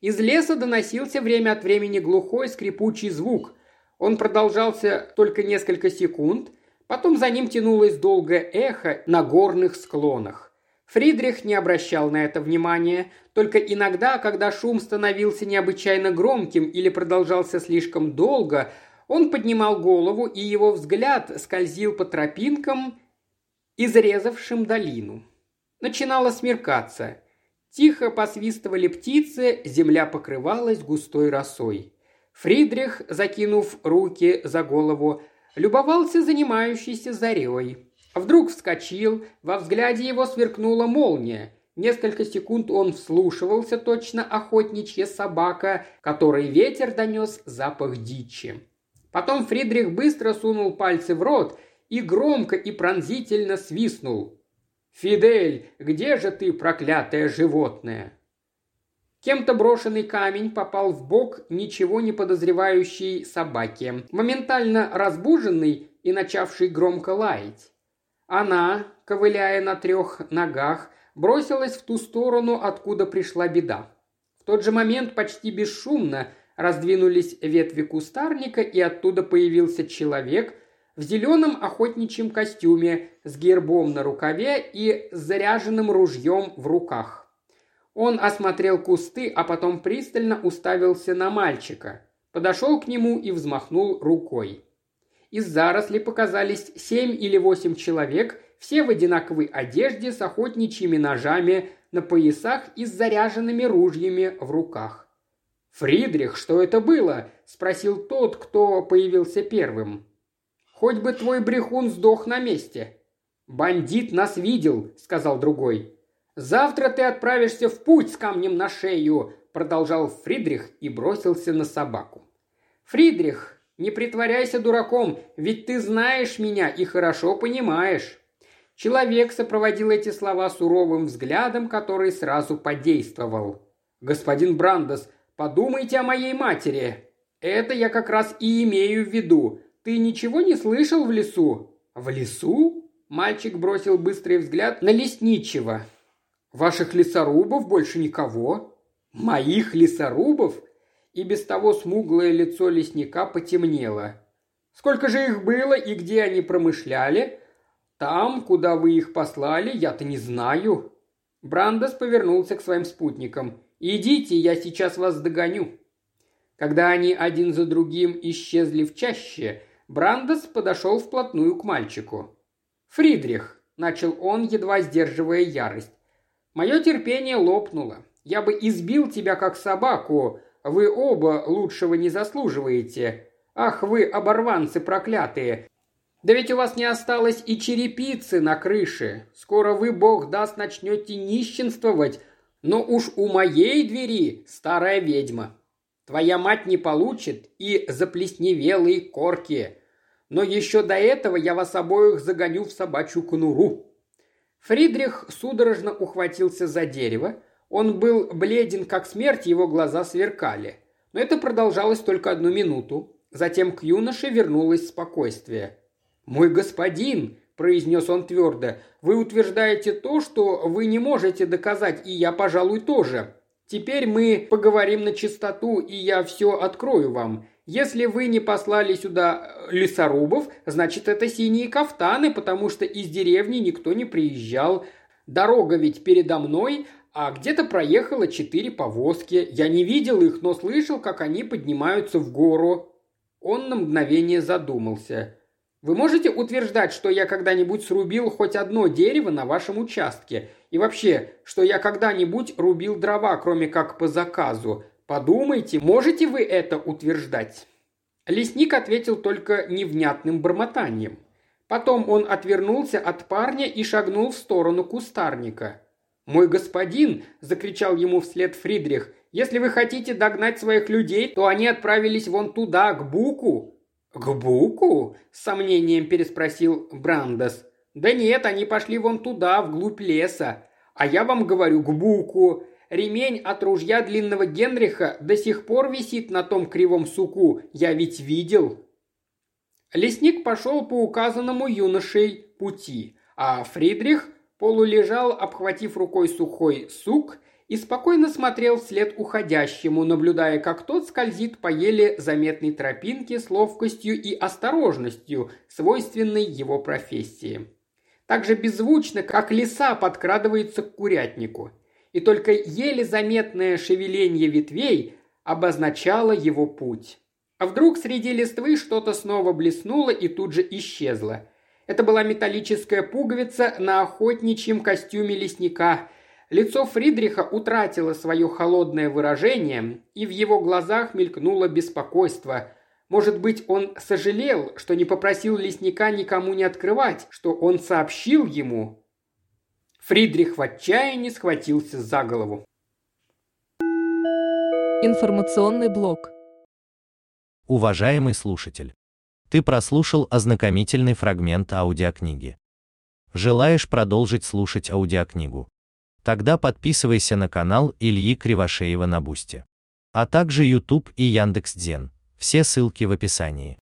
[SPEAKER 1] Из леса доносился время от времени глухой скрипучий звук. Он продолжался только несколько секунд, потом за ним тянулось долгое эхо на горных склонах. Фридрих не обращал на это внимания, только иногда, когда шум становился необычайно громким или продолжался слишком долго, он поднимал голову, и его взгляд скользил по тропинкам, изрезавшим долину. Начинало смеркаться. Тихо посвистывали птицы, земля покрывалась густой росой. Фридрих, закинув руки за голову, любовался занимающейся зарей. Вдруг вскочил, во взгляде его сверкнула молния. Несколько секунд он вслушивался, точно охотничья собака, которой ветер донес запах дичи. Потом Фридрих быстро сунул пальцы в рот и громко и пронзительно свистнул. «Фидель, где же ты, проклятое животное?» Кем-то брошенный камень попал в бок ничего не подозревающей собаке, моментально разбуженный и начавший громко лаять. Она, ковыляя на трех ногах, бросилась в ту сторону, откуда пришла беда. В тот же момент почти бесшумно раздвинулись ветви кустарника, и оттуда появился человек – в зеленом охотничьем костюме с гербом на рукаве и с заряженным ружьем в руках. Он осмотрел кусты, а потом пристально уставился на мальчика, подошел к нему и взмахнул рукой. Из зарослей показались семь или восемь человек, все в одинаковой одежде с охотничьими ножами на поясах и с заряженными ружьями в руках. «Фридрих, что это было?» – спросил тот, кто появился первым. Хоть бы твой брехун сдох на месте». «Бандит нас видел», — сказал другой. «Завтра ты отправишься в путь с камнем на шею», — продолжал Фридрих и бросился на собаку. «Фридрих, не притворяйся дураком, ведь ты знаешь меня и хорошо понимаешь». Человек сопроводил эти слова суровым взглядом, который сразу подействовал. «Господин Брандос, подумайте о моей матери. Это я как раз и имею в виду. Ты ничего не слышал в лесу?» «В лесу?» Мальчик бросил быстрый взгляд на лесничего. «Ваших лесорубов больше никого?» «Моих лесорубов?» И без того смуглое лицо лесника потемнело. «Сколько же их было и где они промышляли?» «Там, куда вы их послали, я-то не знаю». Брандос повернулся к своим спутникам. «Идите, я сейчас вас догоню». Когда они один за другим исчезли в чаще, Брандес подошел вплотную к мальчику. «Фридрих», – начал он, едва сдерживая ярость, – «мое терпение лопнуло. Я бы избил тебя как собаку. Вы оба лучшего не заслуживаете. Ах вы, оборванцы проклятые! Да ведь у вас не осталось и черепицы на крыше. Скоро вы, бог даст, начнете нищенствовать. Но уж у моей двери старая ведьма. Твоя мать не получит и заплесневелые корки. Но еще до этого я вас обоих загоню в собачью конуру». Фридрих судорожно ухватился за дерево. Он был бледен, как смерть, его глаза сверкали. Но это продолжалось только одну минуту. Затем к юноше вернулось спокойствие. «Мой господин», – произнес он твердо, – «вы утверждаете то, что вы не можете доказать, и я, пожалуй, тоже. Теперь мы поговорим на чистоту, и я все открою вам. Если вы не послали сюда э, лесорубов, значит это синие кафтаны, потому что из деревни никто не приезжал. Дорога ведь передо мной, а где-то проехало четыре повозки. Я не видел их, но слышал, как они поднимаются в гору. Он на мгновение задумался. Вы можете утверждать, что я когда-нибудь срубил хоть одно дерево на вашем участке? И вообще, что я когда-нибудь рубил дрова, кроме как по заказу? Подумайте, можете вы это утверждать?» Лесник ответил только невнятным бормотанием. Потом он отвернулся от парня и шагнул в сторону кустарника. «Мой господин!» – закричал ему вслед Фридрих. «Если вы хотите догнать своих людей, то они отправились вон туда, к Буку». «К Буку?» – с сомнением переспросил Брандес. «Да нет, они пошли вон туда, вглубь леса. А я вам говорю, к Буку. Ремень от ружья длинного Генриха до сих пор висит на том кривом суку, я ведь видел». Лесник пошел по указанному юношей пути, а Фридрих полулежал, обхватив рукой сухой сук, и спокойно смотрел вслед уходящему, наблюдая, как тот скользит по еле заметной тропинке с ловкостью и осторожностью, свойственной его профессии. Так же беззвучно, как лиса подкрадывается к курятнику – и только еле заметное шевеление ветвей обозначало его путь. А вдруг среди листвы что-то снова блеснуло и тут же исчезло. Это была металлическая пуговица на охотничьем костюме лесника. Лицо Фридриха утратило свое холодное выражение, и в его глазах мелькнуло беспокойство. Может быть, он сожалел, что не попросил лесника никому не открывать, что он сообщил ему, Фридрих в отчаянии схватился за голову.
[SPEAKER 2] Информационный блок.
[SPEAKER 3] Уважаемый слушатель, ты прослушал ознакомительный фрагмент аудиокниги. Желаешь продолжить слушать аудиокнигу? Тогда подписывайся на канал Ильи Кривошеева на Бусте, а также YouTube и Яндекс.Дзен. Все ссылки в описании.